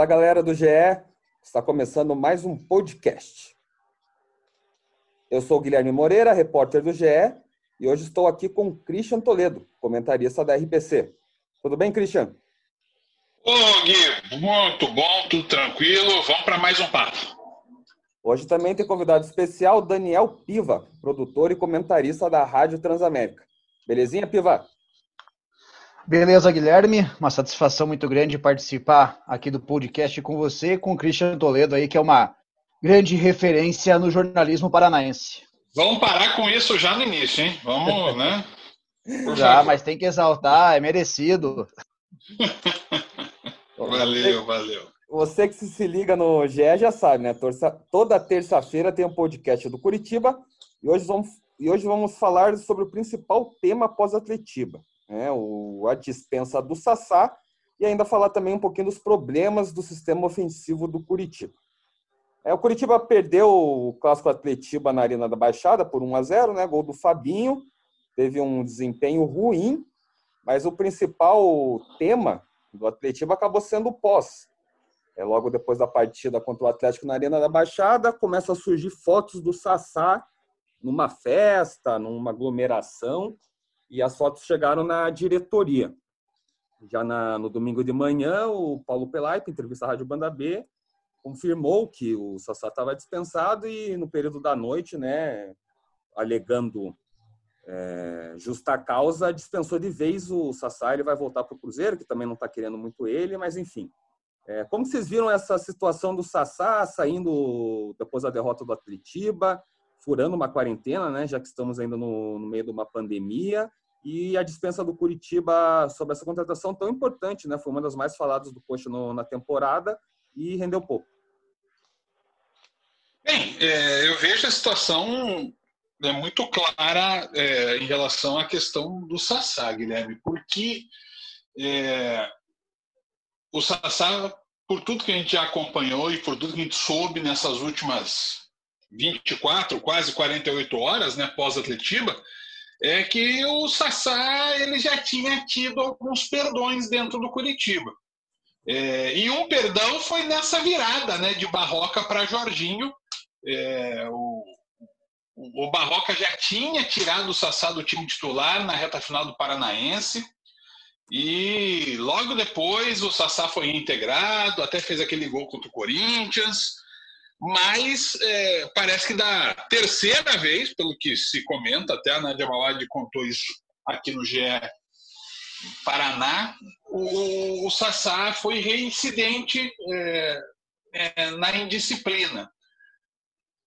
Fala galera do GE, está começando mais um podcast. Eu sou o Guilherme Moreira, repórter do GE, e hoje estou aqui com o Christian Toledo, comentarista da RPC. Tudo bem, Christian? Ô, Gui, muito bom, tudo tranquilo. Vamos para mais um papo. Hoje também tem convidado especial Daniel Piva, produtor e comentarista da Rádio Transamérica. Belezinha, Piva? Beleza, Guilherme. Uma satisfação muito grande participar aqui do podcast com você e com o Christian Toledo aí, que é uma grande referência no jornalismo paranaense. Vamos parar com isso já no início, hein? Vamos, né? já, mas tem que exaltar, é merecido. valeu, valeu. Você que se liga no GE já sabe, né? Toda terça-feira tem um podcast do Curitiba e hoje vamos, e hoje vamos falar sobre o principal tema pós-Atletiba né, o, a dispensa do Sassá, e ainda falar também um pouquinho dos problemas do sistema ofensivo do Curitiba. É, o Curitiba perdeu o clássico Atletiba na Arena da Baixada por 1 a 0 né, gol do Fabinho, teve um desempenho ruim, mas o principal tema do Atletiba acabou sendo o pós. É, logo depois da partida contra o Atlético na Arena da Baixada, começam a surgir fotos do Sassá numa festa, numa aglomeração, e as fotos chegaram na diretoria. Já na, no domingo de manhã, o Paulo Pelaipe, entrevista à Rádio Banda B, confirmou que o Sassá estava dispensado e no período da noite, né, alegando é, justa causa, dispensou de vez o Sassá. Ele vai voltar para o Cruzeiro, que também não está querendo muito ele, mas enfim. É, como vocês viram essa situação do Sassá saindo depois da derrota do Atletiba, furando uma quarentena, né, já que estamos ainda no, no meio de uma pandemia, e a dispensa do Curitiba sobre essa contratação tão importante, né? Foi uma das mais faladas do Coxa no, na temporada e rendeu pouco. Bem, é, eu vejo a situação é, muito clara é, em relação à questão do Sassá, Guilherme, porque é, o Sassá, por tudo que a gente já acompanhou e por tudo que a gente soube nessas últimas 24, quase 48 horas, né, pós-Atletiba, é que o Sassá ele já tinha tido alguns perdões dentro do Curitiba. É, e um perdão foi nessa virada né, de Barroca para Jorginho. É, o, o Barroca já tinha tirado o Sassá do time titular na reta final do Paranaense. E logo depois o Sassá foi reintegrado, até fez aquele gol contra o Corinthians mas é, parece que da terceira vez, pelo que se comenta, até a Nadia Malad contou isso aqui no GE Paraná, o, o Sassá foi reincidente é, é, na indisciplina.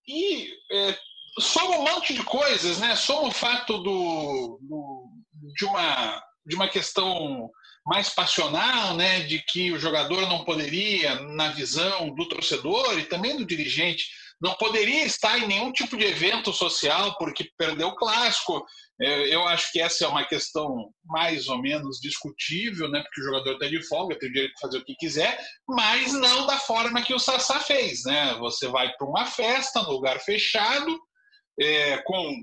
E é, soma um monte de coisas, né? Soma o fato do, do, de, uma, de uma questão mais passional, né, de que o jogador não poderia, na visão do torcedor e também do dirigente, não poderia estar em nenhum tipo de evento social porque perdeu o clássico. É, eu acho que essa é uma questão mais ou menos discutível, né, porque o jogador está de folga, tem o direito de fazer o que quiser, mas não da forma que o Sassá fez. Né? Você vai para uma festa, num lugar fechado, é, com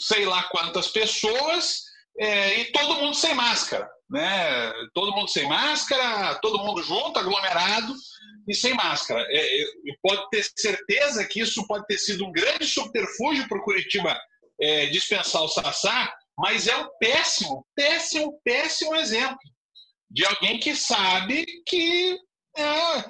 sei lá quantas pessoas, é, e todo mundo sem máscara né? Todo mundo sem máscara, todo mundo junto, aglomerado e sem máscara. É, é, pode ter certeza que isso pode ter sido um grande subterfúgio para o Curitiba é, dispensar o Sassá, mas é um péssimo, péssimo, péssimo exemplo de alguém que sabe que é,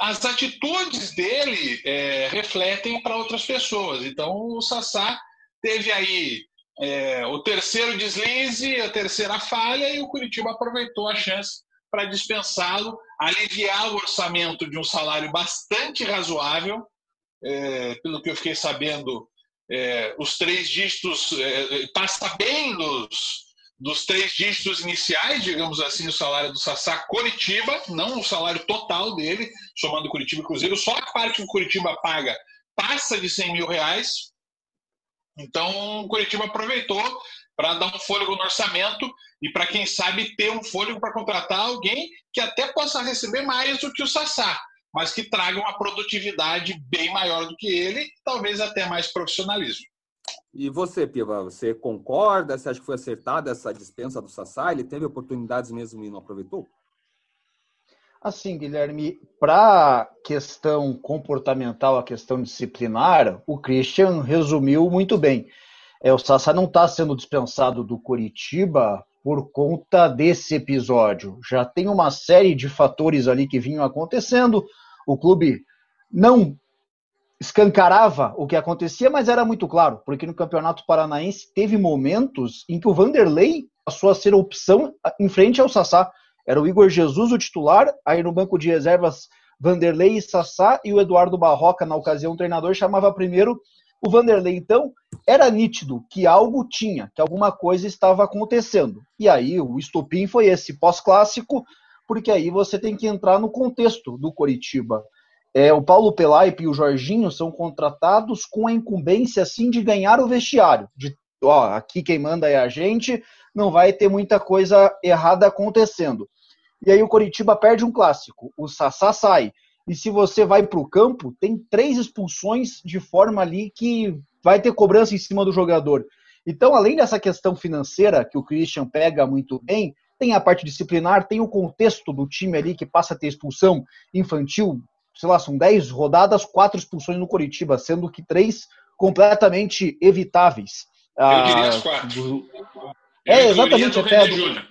as atitudes dele é, refletem para outras pessoas. Então o Sassá teve aí é, o terceiro deslize, a terceira falha, e o Curitiba aproveitou a chance para dispensá-lo, aliviar o orçamento de um salário bastante razoável. É, pelo que eu fiquei sabendo, é, os três dígitos é, passa bem dos, dos três dígitos iniciais, digamos assim, o salário do Sassá Curitiba, não o salário total dele, somando Curitiba e Cruzeiro, só a parte que o Curitiba paga passa de 100 mil reais. Então, o Curitiba aproveitou para dar um fôlego no orçamento e para, quem sabe, ter um fôlego para contratar alguém que até possa receber mais do que o Sassá, mas que traga uma produtividade bem maior do que ele, talvez até mais profissionalismo. E você, Piva, você concorda? Você acha que foi acertada essa dispensa do Sassá? Ele teve oportunidades mesmo e não aproveitou? Assim, Guilherme, para questão comportamental, a questão disciplinar, o Christian resumiu muito bem. É, o Sassá não está sendo dispensado do Curitiba por conta desse episódio. Já tem uma série de fatores ali que vinham acontecendo. O clube não escancarava o que acontecia, mas era muito claro, porque no Campeonato Paranaense teve momentos em que o Vanderlei passou a ser opção em frente ao Sassá. Era o Igor Jesus o titular, aí no banco de reservas Vanderlei e Sassá e o Eduardo Barroca, na ocasião, o treinador chamava primeiro o Vanderlei. Então, era nítido que algo tinha, que alguma coisa estava acontecendo. E aí o estopim foi esse pós-clássico, porque aí você tem que entrar no contexto do Coritiba. É, o Paulo Pelaipe e o Jorginho são contratados com a incumbência assim de ganhar o vestiário, de ó, aqui quem manda é a gente, não vai ter muita coisa errada acontecendo. E aí o Coritiba perde um clássico, o Sassá sai. E se você vai para o campo, tem três expulsões de forma ali que vai ter cobrança em cima do jogador. Então, além dessa questão financeira que o Christian pega muito bem, tem a parte disciplinar, tem o contexto do time ali que passa a ter expulsão infantil, sei lá, são 10 rodadas, quatro expulsões no Coritiba, sendo que três completamente evitáveis. Eu diria as quatro. Do... É, exatamente. Até do...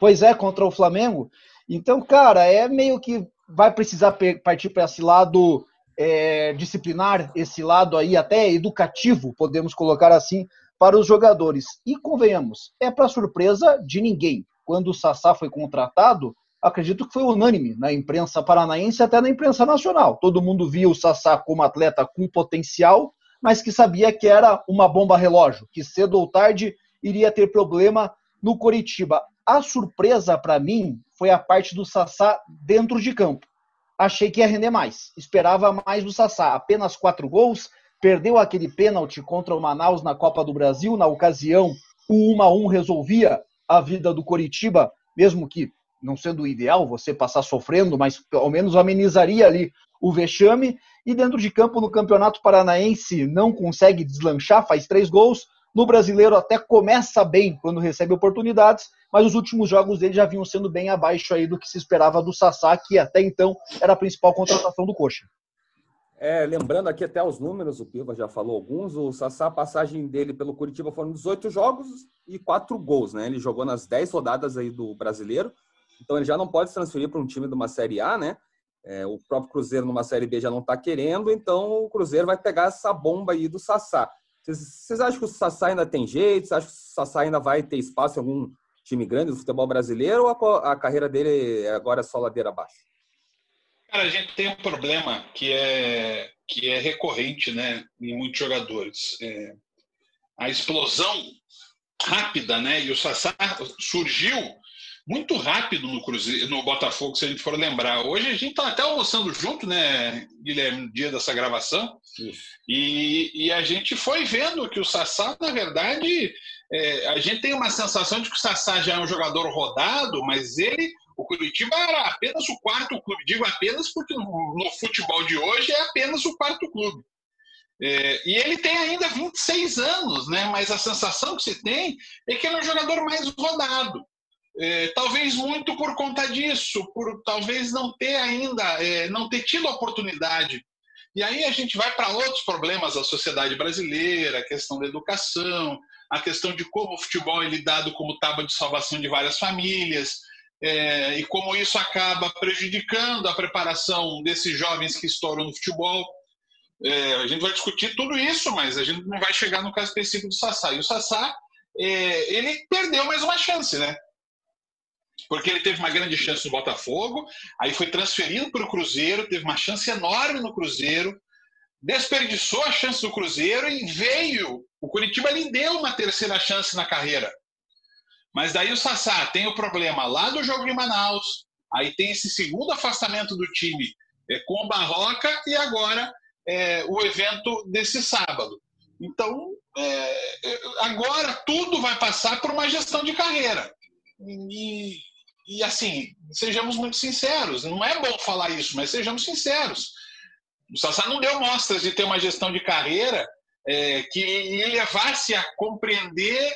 Pois é, contra o Flamengo. Então, cara, é meio que vai precisar partir para esse lado é, disciplinar, esse lado aí até educativo, podemos colocar assim, para os jogadores. E convenhamos, é para surpresa de ninguém. Quando o Sassá foi contratado, acredito que foi unânime na imprensa paranaense até na imprensa nacional. Todo mundo via o Sassá como atleta com potencial, mas que sabia que era uma bomba relógio, que cedo ou tarde iria ter problema no Coritiba. A surpresa para mim foi a parte do Sassá dentro de campo. Achei que ia render mais. Esperava mais do Sassá. Apenas quatro gols. Perdeu aquele pênalti contra o Manaus na Copa do Brasil. Na ocasião, o 1 a 1 resolvia a vida do Coritiba, mesmo que não sendo ideal você passar sofrendo, mas ao menos amenizaria ali o vexame. E dentro de campo, no Campeonato Paranaense, não consegue deslanchar, faz três gols. No brasileiro, até começa bem quando recebe oportunidades, mas os últimos jogos dele já vinham sendo bem abaixo aí do que se esperava do Sassá, que até então era a principal contratação do Coxa. É, lembrando aqui até os números, o Piva já falou alguns, o Sassá, a passagem dele pelo Curitiba foram 18 jogos e 4 gols, né? Ele jogou nas 10 rodadas aí do brasileiro, então ele já não pode se transferir para um time de uma Série A, né? É, o próprio Cruzeiro numa Série B já não está querendo, então o Cruzeiro vai pegar essa bomba aí do Sassá. Vocês acham que o Sassá ainda tem jeito? Vocês acham que o Sassá ainda vai ter espaço em algum time grande do futebol brasileiro ou a, a carreira dele agora é só ladeira abaixo? Cara, a gente tem um problema que é, que é recorrente né, em muitos jogadores. É, a explosão rápida, né? E o Sassá surgiu muito rápido no Cruzeiro, no Botafogo, se a gente for lembrar. Hoje a gente está até almoçando junto, né, Guilherme, no dia dessa gravação. E, e, a gente foi vendo que o Sassá, na verdade, é, a gente tem uma sensação de que o Sassá já é um jogador rodado, mas ele, o Curitiba era apenas o quarto clube. Digo apenas porque no, no futebol de hoje é apenas o quarto clube. É, e ele tem ainda 26 anos, né? mas a sensação que se tem é que ele é um jogador mais rodado. É, talvez muito por conta disso, por talvez não ter ainda, é, não ter tido a oportunidade. E aí a gente vai para outros problemas da sociedade brasileira, a questão da educação, a questão de como o futebol é lidado como tábua de salvação de várias famílias, é, e como isso acaba prejudicando a preparação desses jovens que estouram no futebol. É, a gente vai discutir tudo isso, mas a gente não vai chegar no caso específico do Sassá. E o Sassá, é, ele perdeu mais uma chance, né? Porque ele teve uma grande chance no Botafogo, aí foi transferido para o Cruzeiro, teve uma chance enorme no Cruzeiro, desperdiçou a chance do Cruzeiro e veio. O Curitiba lhe deu uma terceira chance na carreira. Mas daí o Sassá tem o problema lá do jogo de Manaus, aí tem esse segundo afastamento do time é, com o Barroca e agora é, o evento desse sábado. Então, é, é agora tudo vai passar por uma gestão de carreira. E, e assim, sejamos muito sinceros, não é bom falar isso, mas sejamos sinceros. O Sassá não deu mostras de ter uma gestão de carreira é, que lhe levasse a compreender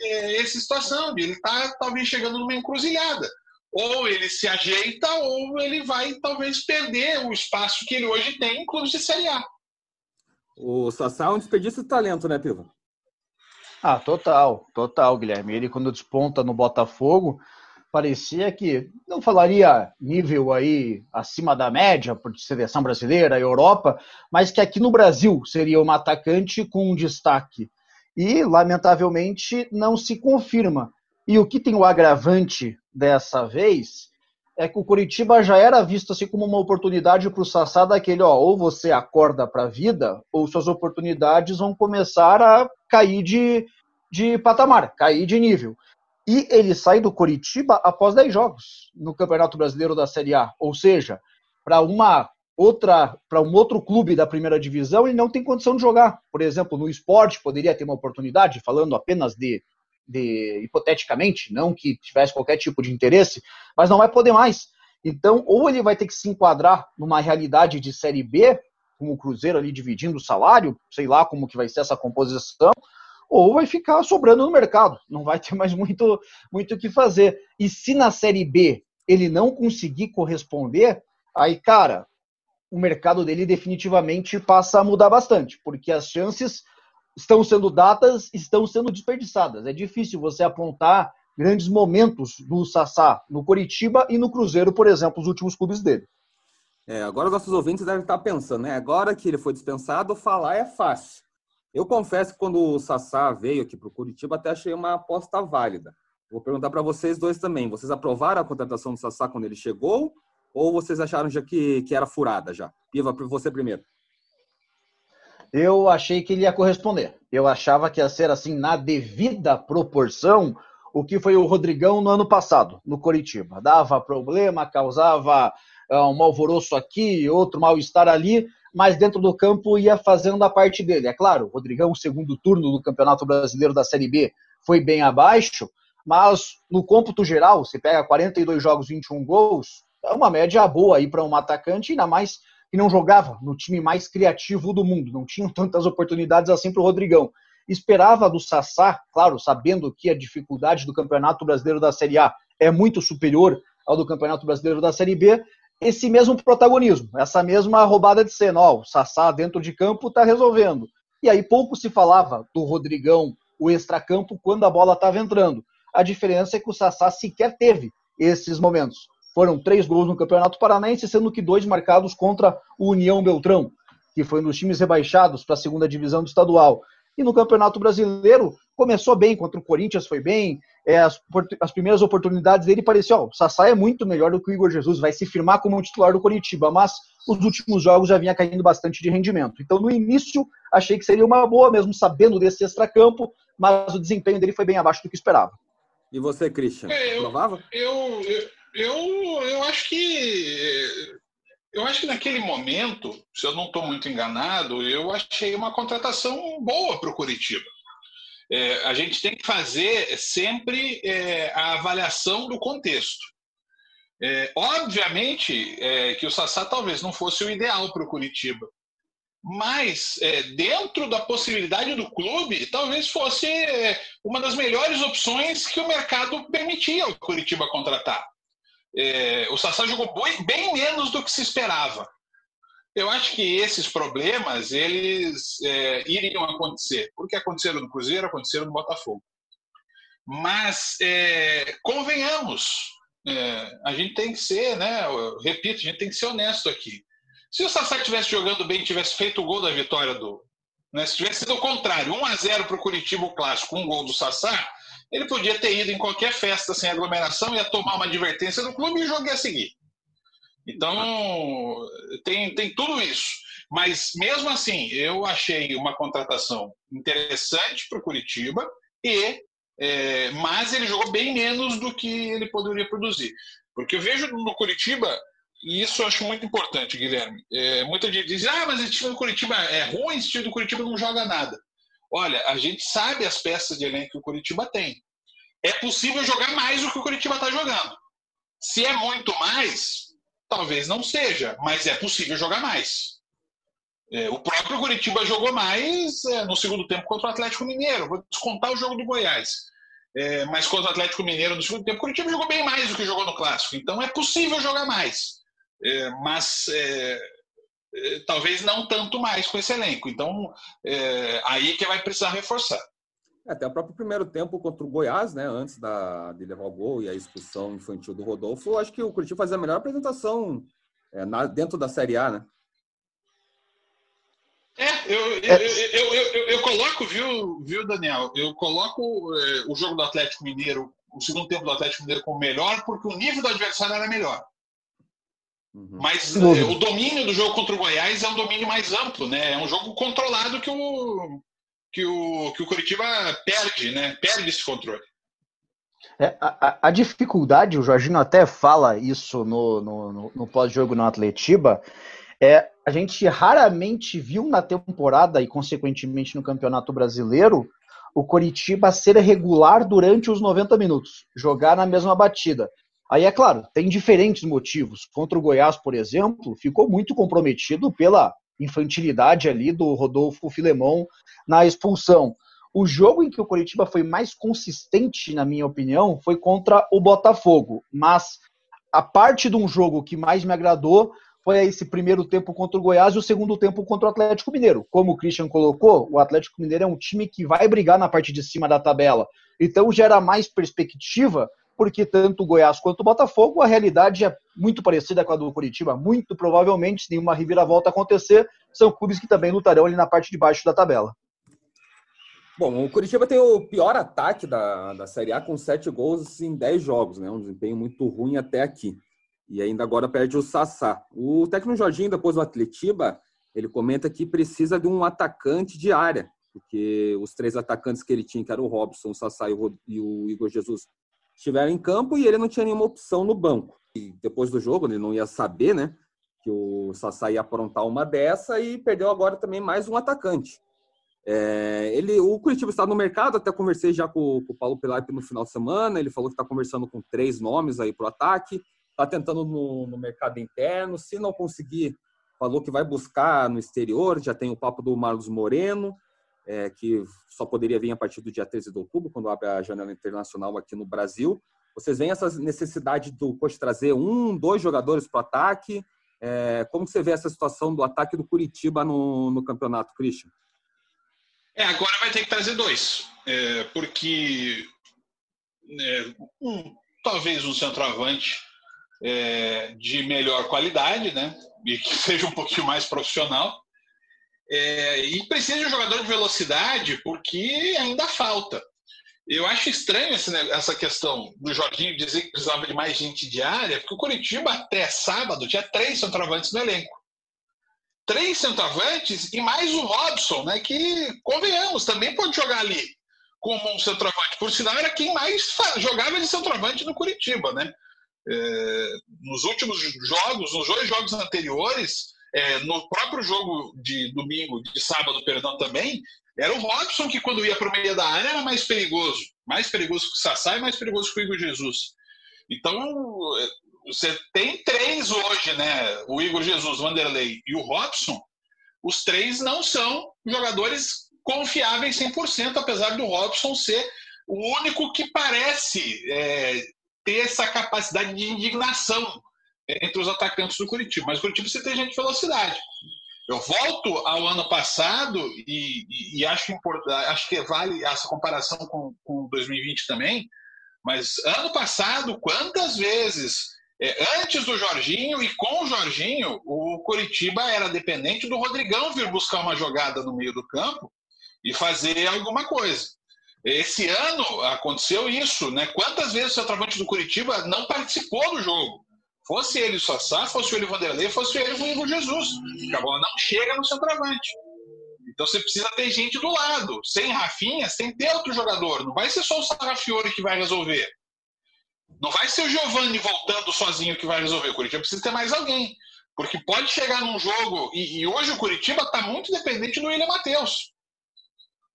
é, essa situação, de ele estar tá, talvez chegando numa encruzilhada. ou ele se ajeita, ou ele vai talvez perder o espaço que ele hoje tem em clubes de Série A. O Sassá é um desperdício de talento, né, Piva? Ah, total, total, Guilherme. Ele, quando desponta no Botafogo, parecia que não falaria nível aí acima da média por seleção brasileira, Europa, mas que aqui no Brasil seria um atacante com um destaque. E, lamentavelmente, não se confirma. E o que tem o agravante dessa vez é que o Curitiba já era visto assim como uma oportunidade para o Sassá daquele, ó, ou você acorda para a vida, ou suas oportunidades vão começar a cair de, de patamar, cair de nível. E ele sai do Curitiba após 10 jogos no Campeonato Brasileiro da Série A. Ou seja, para uma outra, para um outro clube da primeira divisão, ele não tem condição de jogar. Por exemplo, no esporte poderia ter uma oportunidade, falando apenas de, de hipoteticamente, não que tivesse qualquer tipo de interesse, mas não vai poder mais. Então, ou ele vai ter que se enquadrar numa realidade de Série B, como o Cruzeiro ali dividindo o salário, sei lá como que vai ser essa composição, ou vai ficar sobrando no mercado, não vai ter mais muito muito o que fazer. E se na Série B ele não conseguir corresponder, aí, cara, o mercado dele definitivamente passa a mudar bastante, porque as chances estão sendo dadas, estão sendo desperdiçadas. É difícil você apontar grandes momentos do Sassá no Coritiba e no Cruzeiro, por exemplo, os últimos clubes dele. É, agora os nossos ouvintes devem estar pensando, né? Agora que ele foi dispensado, falar é fácil. Eu confesso que quando o Sassá veio aqui para o Curitiba, até achei uma aposta válida. Vou perguntar para vocês dois também. Vocês aprovaram a contratação do Sassá quando ele chegou? Ou vocês acharam já que, que era furada já? Piva, você primeiro. Eu achei que ele ia corresponder. Eu achava que ia ser assim, na devida proporção, o que foi o Rodrigão no ano passado, no Coritiba. Dava problema, causava uh, um alvoroço aqui, outro mal-estar ali, mas dentro do campo ia fazendo a parte dele. É claro, o Rodrigão, segundo turno do Campeonato Brasileiro da Série B, foi bem abaixo, mas no cômputo geral, você pega 42 jogos, 21 gols, é uma média boa aí para um atacante, ainda mais que não jogava no time mais criativo do mundo, não tinham tantas oportunidades assim para o Rodrigão. Esperava do Sassá, claro, sabendo que a dificuldade do Campeonato Brasileiro da Série A é muito superior ao do Campeonato Brasileiro da Série B, esse mesmo protagonismo, essa mesma roubada de cena. Ó, o Sassá dentro de campo está resolvendo. E aí pouco se falava do Rodrigão, o extracampo, quando a bola estava entrando. A diferença é que o Sassá sequer teve esses momentos. Foram três gols no Campeonato Paranaense, sendo que dois marcados contra o União Beltrão, que foi nos times rebaixados para a segunda divisão do estadual. E no Campeonato Brasileiro, começou bem, contra o Corinthians foi bem, é, as, as, primeiras oportunidades dele parecia, ó, o Sassá é muito melhor do que o Igor Jesus, vai se firmar como um titular do Coritiba, mas os últimos jogos já vinha caindo bastante de rendimento. Então, no início, achei que seria uma boa, mesmo sabendo desse extracampo, mas o desempenho dele foi bem abaixo do que esperava. E você, Christian, é, eu? Eu, eu, eu, eu acho que eu acho que naquele momento, se eu não estou muito enganado, eu achei uma contratação boa para o Curitiba. É, a gente tem que fazer sempre é, a avaliação do contexto. É, obviamente é, que o Sassá talvez não fosse o ideal para o Curitiba, mas é, dentro da possibilidade do clube, talvez fosse é, uma das melhores opções que o mercado permitia ao Curitiba contratar. O Sassá jogou bem menos do que se esperava. Eu acho que esses problemas eles é, iriam acontecer, porque aconteceram no Cruzeiro, aconteceram no Botafogo. Mas é, convenhamos, é, a gente tem que ser, né? Repito, a gente tem que ser honesto aqui. Se o Sassá estivesse jogando bem, tivesse feito o gol da vitória do, né, se tivesse sido o contrário, 1 a 0 para o Curitiba o clássico, um gol do Sassá, ele podia ter ido em qualquer festa sem aglomeração, ia tomar uma advertência do clube e o jogo ia seguir. Então, tem, tem tudo isso. Mas, mesmo assim, eu achei uma contratação interessante para o Curitiba, e, é, mas ele jogou bem menos do que ele poderia produzir. Porque eu vejo no Curitiba, e isso eu acho muito importante, Guilherme, é, muita gente diz, ah, mas esse time do Curitiba é ruim, esse time do Curitiba não joga nada. Olha, a gente sabe as peças de elenco que o Curitiba tem. É possível jogar mais do que o Curitiba está jogando. Se é muito mais, Talvez não seja, mas é possível jogar mais. É, o próprio Curitiba jogou mais é, no segundo tempo contra o Atlético Mineiro. Vou descontar o jogo do Goiás. é, mas contra o Atlético Mineiro no segundo tempo, o Curitiba jogou bem mais do que jogou no Clássico. Então é possível jogar mais. É, mas é, talvez não tanto mais com esse elenco. Então é, aí que vai precisar reforçar. É, até o próprio primeiro tempo contra o Goiás, né? Antes da, de levar o gol e a expulsão infantil do Rodolfo, acho que o Curitiba fazia a melhor apresentação na, dentro da Série A, né? É, eu, eu, eu, eu, eu, coloco, viu, viu, Daniel? Eu coloco é, o jogo do Atlético Mineiro, o segundo tempo do Atlético Mineiro como melhor, porque o nível do adversário era melhor. Uhum. Mas é, o domínio do jogo contra o Goiás é um domínio mais amplo, né? É um jogo controlado que o, que o, que o Curitiba perde, né? Perde esse controle. É, a, a, dificuldade, o Jorginho até fala isso no, no, no, no pós-jogo no Atletiba, é, a gente raramente viu na temporada e, consequentemente, no Campeonato Brasileiro, o Coritiba ser regular durante os 90 minutos, jogar na mesma batida. Aí, é claro, tem diferentes motivos. Contra o Goiás, por exemplo, ficou muito comprometido pela infantilidade ali do Rodolfo Filemão na expulsão. O jogo em que o Coritiba foi mais consistente, na minha opinião, foi contra o Botafogo. Mas a parte de um jogo que mais me agradou foi esse primeiro tempo contra o Goiás e o segundo tempo contra o Atlético Mineiro. Como o Christian colocou, o Atlético Mineiro é um time que vai brigar na parte de cima da tabela. Então gera mais perspectiva, porque tanto o Goiás quanto o Botafogo, a realidade é muito parecida com a do Curitiba. Muito provavelmente, se nenhuma reviravolta acontecer, são clubes que também lutarão ali na parte de baixo da tabela. Bom, o Curitiba tem o pior ataque da, da Série A com sete gols em dez jogos, né? Um desempenho muito ruim até aqui. E ainda agora perde o Sassá. O técnico Jorginho, depois do Atletiba, ele comenta que precisa de um atacante de área, porque os três atacantes que ele tinha, que eram o Robson, o Sassá e o Igor Jesus, estiveram em campo e ele não tinha nenhuma opção no banco. E depois do jogo, ele não ia saber, né, que o Sassá ia aprontar uma dessa e perdeu agora também mais um atacante. É, ele, o Curitiba está no mercado, até conversei já com, com o Paulo Pilaip no final de semana, ele falou que está conversando com três nomes aí para o ataque está tentando no, no, mercado interno. Se não conseguir, falou que vai buscar no exterior. Já tem o papo do Marlos Moreno, é, que só poderia vir a partir do dia 13 de outubro, quando abre a janela internacional aqui no Brasil. Vocês veem essa necessidade do coach trazer um, dois jogadores para o ataque? É, como você vê essa situação do ataque do Curitiba no, no campeonato, Christian? É, agora vai ter que trazer dois, é, porque é, um, talvez um centroavante é, de melhor qualidade, né? E que seja um pouquinho mais profissional. É, e precisa de um jogador de velocidade, porque ainda falta. Eu acho estranho essa questão do Jorginho dizer que precisava de mais gente de área, porque o Curitiba até sábado tinha três centroavantes no elenco. Três centroavantes e mais o Robson, né, que, convenhamos, também pode jogar ali como um centroavante. Por sinal, era quem mais jogava de centroavante no Curitiba, né? É, nos últimos jogos, nos dois jogos anteriores, é, no próprio jogo de domingo, de sábado, perdão, também, era o Robson que, quando ia para o meio da área, era mais perigoso. Mais perigoso que o Sassá e mais perigoso que o Igor Jesus. Então, é, você tem três hoje, né? O Igor Jesus, Vanderlei e o Robson. Os três não são jogadores confiáveis 100%, apesar do Robson ser o único que parece é, ter essa capacidade de indignação entre os atacantes do Curitiba. Mas o Curitiba você tem gente de velocidade. Eu volto ao ano passado e, e, e acho, acho que vale essa comparação com, com 2020 também, mas ano passado, quantas vezes, é, antes do Jorginho e com o Jorginho, o Curitiba era dependente do Rodrigão vir buscar uma jogada no meio do campo e fazer alguma coisa. Esse ano aconteceu isso, né? Quantas vezes o centroavante do Curitiba não participou do jogo? Fosse ele o Sassá, fosse ele o Vanderlei, fosse ele o Igor Jesus. A bola não chega no centroavante. Então você precisa ter gente do lado. Sem Rafinha, sem ter outro jogador. Não vai ser só o Sarafiore que vai resolver. Não vai ser o Giovanni voltando sozinho que vai resolver. O Curitiba precisa ter mais alguém. Porque pode chegar num jogo. E, e hoje o Curitiba está muito dependente do William Matheus.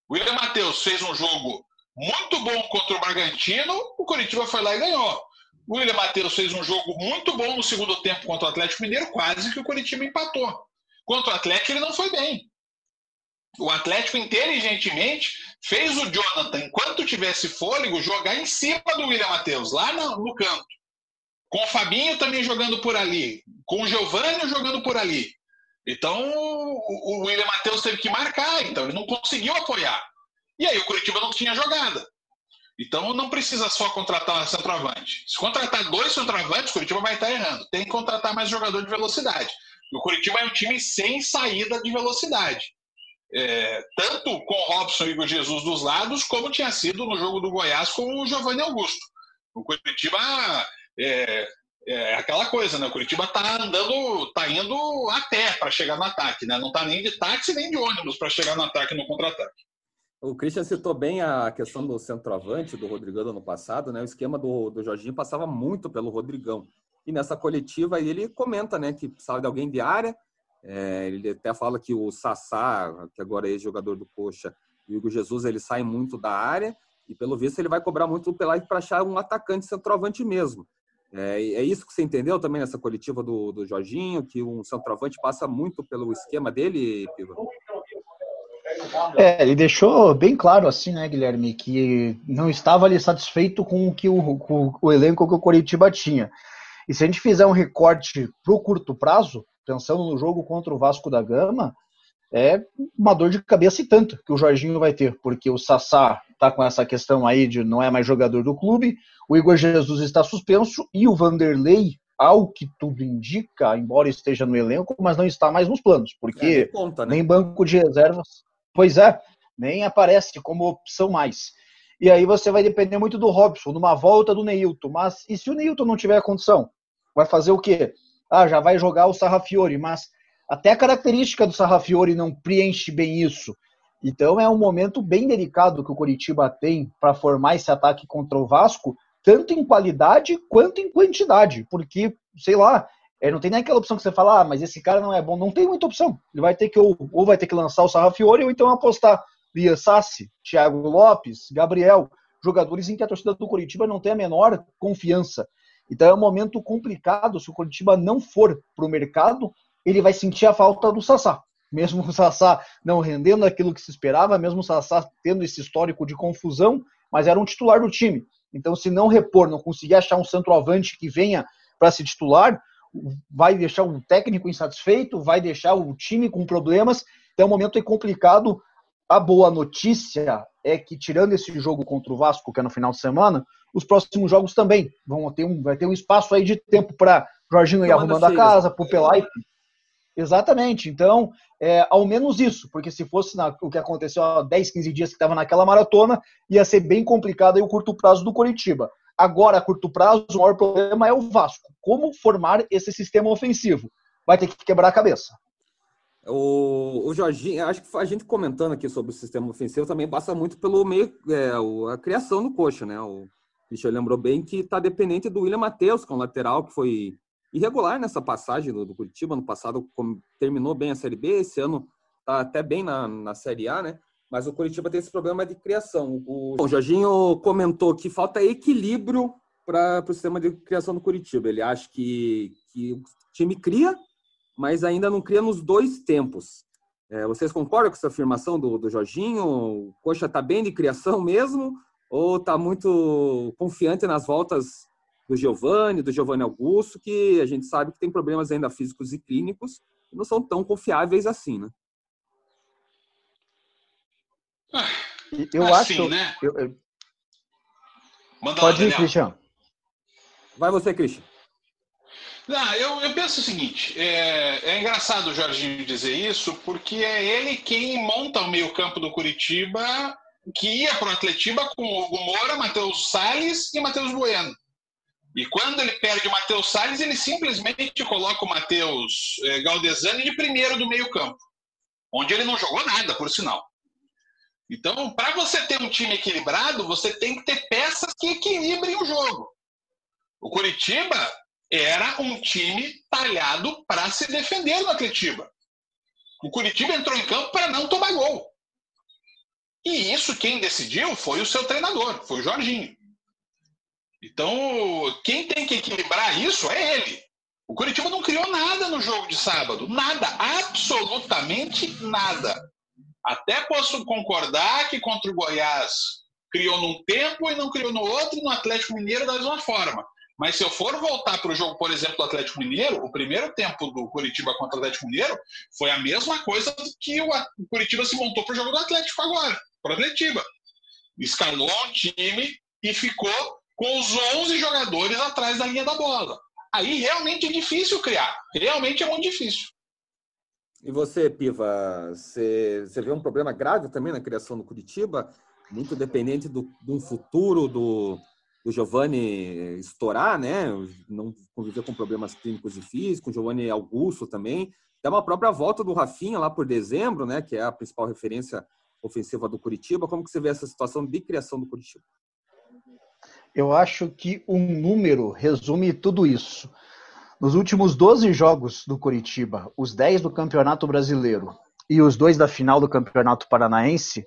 O William Matheus fez um jogo muito bom contra o Bragantino, o Curitiba foi lá e ganhou. O William Matheus fez um jogo muito bom no segundo tempo contra o Atlético Mineiro, quase que o Curitiba empatou. Contra o Atlético, ele não foi bem. O Atlético inteligentemente fez o Jonathan, enquanto tivesse fôlego, jogar em cima do William Matheus, lá no, no canto. Com o Fabinho também jogando por ali, com o Giovanni jogando por ali. Então o, o William Matheus teve que marcar, então ele não conseguiu apoiar. E aí o Curitiba não tinha jogada. Então não precisa só contratar um centroavante. Se contratar dois centroavantes, o Curitiba vai estar errando. Tem que contratar mais jogador de velocidade. O Curitiba é um time sem saída de velocidade. É, tanto com Robson e o Jesus dos lados, como tinha sido no jogo do Goiás com o Giovanni Augusto. O Curitiba é, é aquela coisa, né? O Curitiba tá andando, tá indo a pé para chegar no ataque, né? Não tá nem de táxi nem de ônibus para chegar no ataque no contra-ataque. O Christian citou bem a questão do centroavante do Rodrigão do ano passado, né? O esquema do, do Jorginho passava muito pelo Rodrigão. E nessa coletiva ele comenta, né, que precisava de alguém de área. É, ele até fala que o Sassá, que agora é jogador do Coxa, e o Igor Jesus, ele sai muito da área. E pelo visto ele vai cobrar muito Pelaipe para achar um atacante centroavante mesmo. É, é, isso que você entendeu também nessa coletiva do, do Jorginho, que um centroavante passa muito pelo esquema dele, Piva? É, ele deixou bem claro assim, né, Guilherme, que não estava ali satisfeito com o que o, com o elenco que o Coritiba tinha. E se a gente fizer um recorte para o curto prazo, pensando no jogo contra o Vasco da Gama, é uma dor de cabeça e tanto que o Jorginho vai ter, porque o Sassá está com essa questão aí de não é mais jogador do clube, o Igor Jesus está suspenso e o Vanderlei, ao que tudo indica, embora esteja no elenco, mas não está mais nos planos, porque é, conta, né? nem banco de reservas, pois é, nem aparece como opção mais. E aí você vai depender muito do Robson, numa volta do Neilton. Mas e se o Neilton não tiver condição? Vai fazer o quê? Ah, já vai jogar o Sarrafiori, mas até a característica do Sarrafiori não preenche bem isso. Então é um momento bem delicado que o Coritiba tem para formar esse ataque contra o Vasco, tanto em qualidade quanto em quantidade, porque, sei lá, é, não tem nem aquela opção que você fala, ah, mas esse cara não é bom. Não tem muita opção. Ele vai ter que, ou, ou vai ter que lançar o Sarrafiori, ou então apostar Lia Sassi, Thiago Lopes, Gabriel, jogadores em que a torcida do Coritiba não tem a menor confiança. Então é um momento complicado. Se o Coritiba não for para o mercado, ele vai sentir a falta do Sassá. Mesmo o Sassá não rendendo aquilo que se esperava, mesmo o Sassá tendo esse histórico de confusão, mas era um titular do time. Então, se não repor, não conseguir achar um centroavante que venha para se titular, vai deixar o técnico insatisfeito, vai deixar o time com problemas. Então, é um momento complicado. A boa notícia é que, tirando esse jogo contra o Vasco, que é no final de semana, os próximos jogos também vão ter um, vai ter um espaço aí de tempo para Jorginho ir arrumando a casa, para o Pelaipe Exatamente. Então, é, ao menos isso, porque se fosse na, o que aconteceu há 10, 15 dias que estava naquela maratona, ia ser bem complicado aí o curto prazo do Coritiba. Agora, a curto prazo, o maior problema é o Vasco. Como formar esse sistema ofensivo? Vai ter que quebrar a cabeça. O, o Jorginho, acho que a gente comentando aqui sobre o sistema ofensivo também passa muito pelo meio, é, a criação do coxa, né? O Christian lembrou bem que está dependente do William Matheus, que é um lateral que foi irregular nessa passagem do, do Curitiba. No passado terminou bem a Série B, esse ano está até bem na, na Série A, né? Mas o Curitiba tem esse problema de criação. O, o Jorginho comentou que falta equilíbrio para o sistema de criação do Curitiba. Ele acha que, que o time cria, mas ainda não cria nos dois tempos. É, vocês concordam com essa afirmação do, do Jorginho? O Coxa está bem de criação mesmo? Ou está muito confiante nas voltas do Giovanni, do Giovanni Augusto, que a gente sabe que tem problemas ainda físicos e clínicos e não são tão confiáveis assim, né? Ah, eu assim, acho. Né? Eu, eu... Pode ir, Cristian. Vai você, Cristian. Não, eu, eu, penso o seguinte: é, é, engraçado o Jorginho dizer isso, porque é ele quem monta o meio-campo do Curitiba, que ia para o Atletiba com o Hugo Moura, Matheus Salles e Matheus Bueno. E quando ele perde o Matheus Salles, ele simplesmente coloca o Matheus eh, Galdesani de primeiro do meio-campo, onde ele não jogou nada, por sinal. Então, para você ter um time equilibrado, você tem que ter peças que equilibrem o jogo. O Curitiba era um time talhado para se defender no Atletiba. O Curitiba entrou em campo para não tomar gol. E isso quem decidiu foi o seu treinador, foi o Jorginho. Então, quem tem que equilibrar isso é ele. O Curitiba não criou nada no jogo de sábado. Nada. Absolutamente nada. Até posso concordar que contra o Goiás criou num tempo e não criou no outro, no Atlético Mineiro da mesma forma. Mas se eu for voltar para o jogo, por exemplo, do Atlético Mineiro, o primeiro tempo do Curitiba contra o Atlético Mineiro foi a mesma coisa que o Curitiba se montou para o jogo do Atlético agora, para o Atlético. Escalou um time e ficou com os 11 jogadores atrás da linha da bola. Aí realmente é difícil criar. Realmente é muito difícil. E você, Piva, você, vê um problema grave também na criação do Curitiba, muito dependente do, de um futuro do, do Giovanni estourar, né? Não conviver com problemas clínicos e físicos, o Giovanni Augusto também. Até uma própria volta do Rafinha lá por dezembro, né? Que é a principal referência ofensiva do Curitiba. Como que você vê essa situação de criação do Curitiba? Eu acho que um número resume tudo isso. Nos últimos 12 jogos do Curitiba, os 10 do Campeonato Brasileiro e os dois da final do Campeonato Paranaense,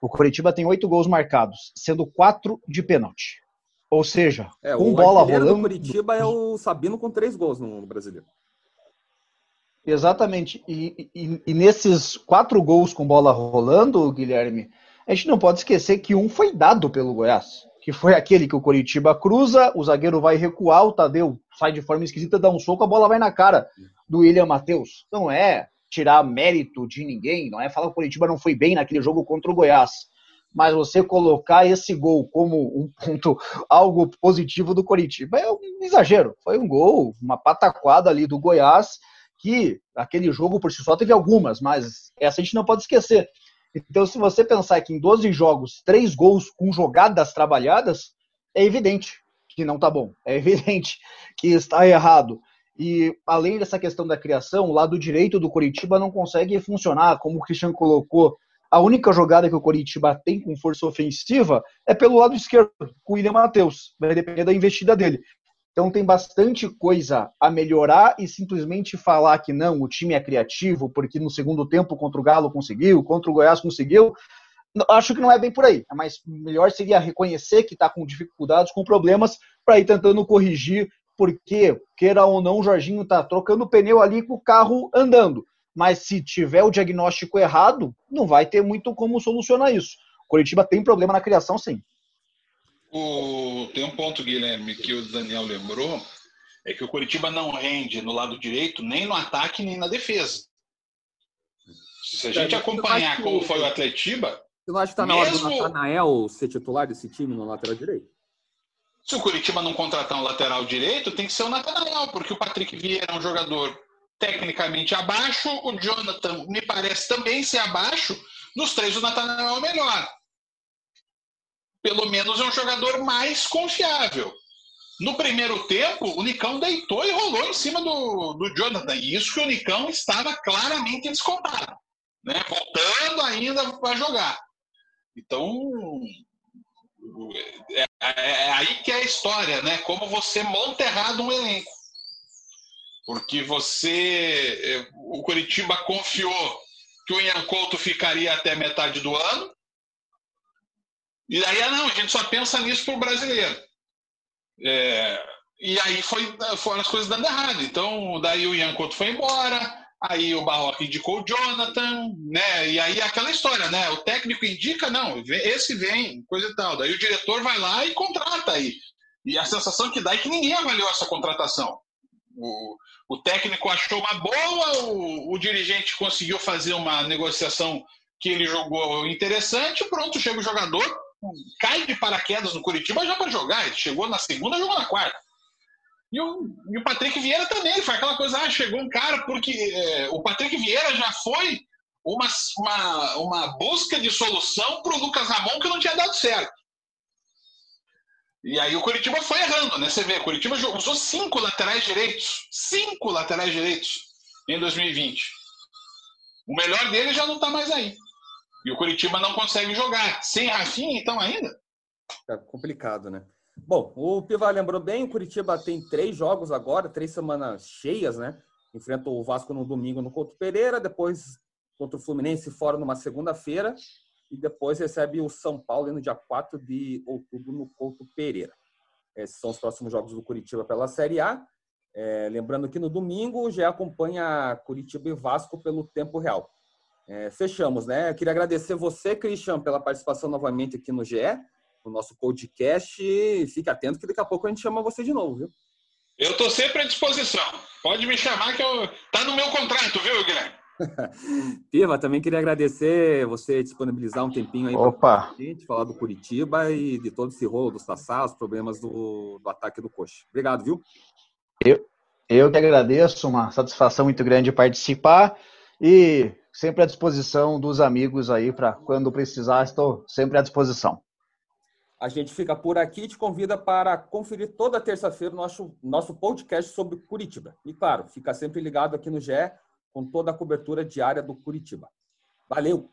o Curitiba tem oito gols marcados, sendo quatro de pênalti. Ou seja, é, com bola rolando. O Curitiba é o Sabino com três gols no Brasileiro. Exatamente. E, e, e, nesses quatro gols com bola rolando, Guilherme, a gente não pode esquecer que um foi dado pelo Goiás que foi aquele que o Coritiba cruza, o zagueiro vai recuar, o Tadeu sai de forma esquisita, dá um soco, a bola vai na cara do William Matheus. Não é tirar mérito de ninguém, não é falar que o Coritiba não foi bem naquele jogo contra o Goiás. Mas você colocar esse gol como um ponto, algo positivo do Coritiba é um exagero. Foi um gol, uma pataquada ali do Goiás, que aquele jogo por si só teve algumas, mas essa a gente não pode esquecer. Então, se você pensar que em 12 jogos, três gols com jogadas trabalhadas, é evidente que não está bom. É evidente que está errado. E além dessa questão da criação, o lado direito do Coritiba não consegue funcionar, como o Christian colocou. A única jogada que o Coritiba tem com força ofensiva é pelo lado esquerdo, com o William Matheus. Vai depender da investida dele. Então tem bastante coisa a melhorar e simplesmente falar que não, o time é criativo, porque no segundo tempo contra o Galo conseguiu, contra o Goiás conseguiu. Acho que não é bem por aí. Mas melhor seria reconhecer que está com dificuldades, com problemas, para ir tentando corrigir, porque, queira ou não, o Jorginho está trocando pneu ali com o carro andando. Mas se tiver o diagnóstico errado, não vai ter muito como solucionar isso. O Curitiba tem problema na criação, sim. O, tem um ponto, Guilherme, que o Daniel lembrou, é que o Curitiba não rende no lado direito nem no ataque nem na defesa. Se a gente acompanhar como foi o Atletiba. Você não acha que está na hora do Natanael ser titular desse time no lateral direito? Se o Curitiba não contratar um lateral direito, tem que ser o Natanael, porque o Patrick Vieira é um jogador tecnicamente abaixo, o Jonathan me parece também ser abaixo. Nos três, o Natanael é o melhor pelo menos é um jogador mais confiável. No primeiro tempo, o Nicão deitou e rolou em cima do, do Jonathan. E isso que o Nicão estava claramente descontado. Né? Voltando ainda para jogar. Então, é, é, é, aí que é a história, né? Como você monta errado um elenco. Porque você. É, o Curitiba confiou que o Ian Couto ficaria até metade do ano. E aí, ah, não, a gente só pensa nisso para o brasileiro. É, e aí foi, foram as coisas dando errado. Então, daí o Ian Couto foi embora, aí o Barroca indicou o Jonathan, né? E aí aquela história, né? O técnico indica, não, esse vem, coisa e tal. Daí o diretor vai lá e contrata aí. E a sensação que dá é que ninguém avaliou essa contratação. O, o técnico achou uma boa, o, o dirigente conseguiu fazer uma negociação que ele jogou interessante, pronto, chega o jogador, cai de paraquedas no Curitiba já para jogar. Ele chegou na segunda, jogou na quarta. E o, e o Patrick Vieira também, foi aquela coisa, ah, chegou um cara, porque é, o Patrick Vieira já foi uma, uma, uma busca de solução para o Lucas Ramon que não tinha dado certo. E aí o Curitiba foi errando, né? Você vê, o Curitiba usou cinco laterais direitos. Cinco laterais direitos em 2020. O melhor dele já não está mais aí. E o Curitiba não consegue jogar. Sem Rafinha, então, ainda? É complicado, né? Bom, o Piva lembrou bem, o Curitiba tem três jogos agora, três semanas cheias, né? Enfrenta o Vasco no domingo no Couto Pereira, depois contra o Fluminense fora numa segunda-feira e depois recebe o São Paulo no dia 4 de outubro no Couto Pereira. Esses são os próximos jogos do Curitiba pela Série A. É, lembrando que no domingo já acompanha Curitiba e Vasco pelo tempo real. É, fechamos, né? Eu queria agradecer você, Christian, pela participação novamente aqui no GE, no nosso podcast. E fique atento que daqui a pouco a gente chama você de novo, viu? Eu estou sempre à disposição. Pode me chamar que eu... tá no meu contrato, viu, Guilherme? Piva, também queria agradecer você disponibilizar um tempinho aí para a gente falar do Curitiba e de todo esse rolo do Sassá, os problemas do, do ataque do Coxa. Obrigado, viu? Eu, eu que agradeço, uma satisfação muito grande participar e sempre à disposição dos amigos aí para quando precisar, estou sempre à disposição. A gente fica por aqui e te convida para conferir toda terça-feira nosso, nosso podcast sobre Curitiba. E claro, fica sempre ligado aqui no GE com toda a cobertura diária do Curitiba. Valeu!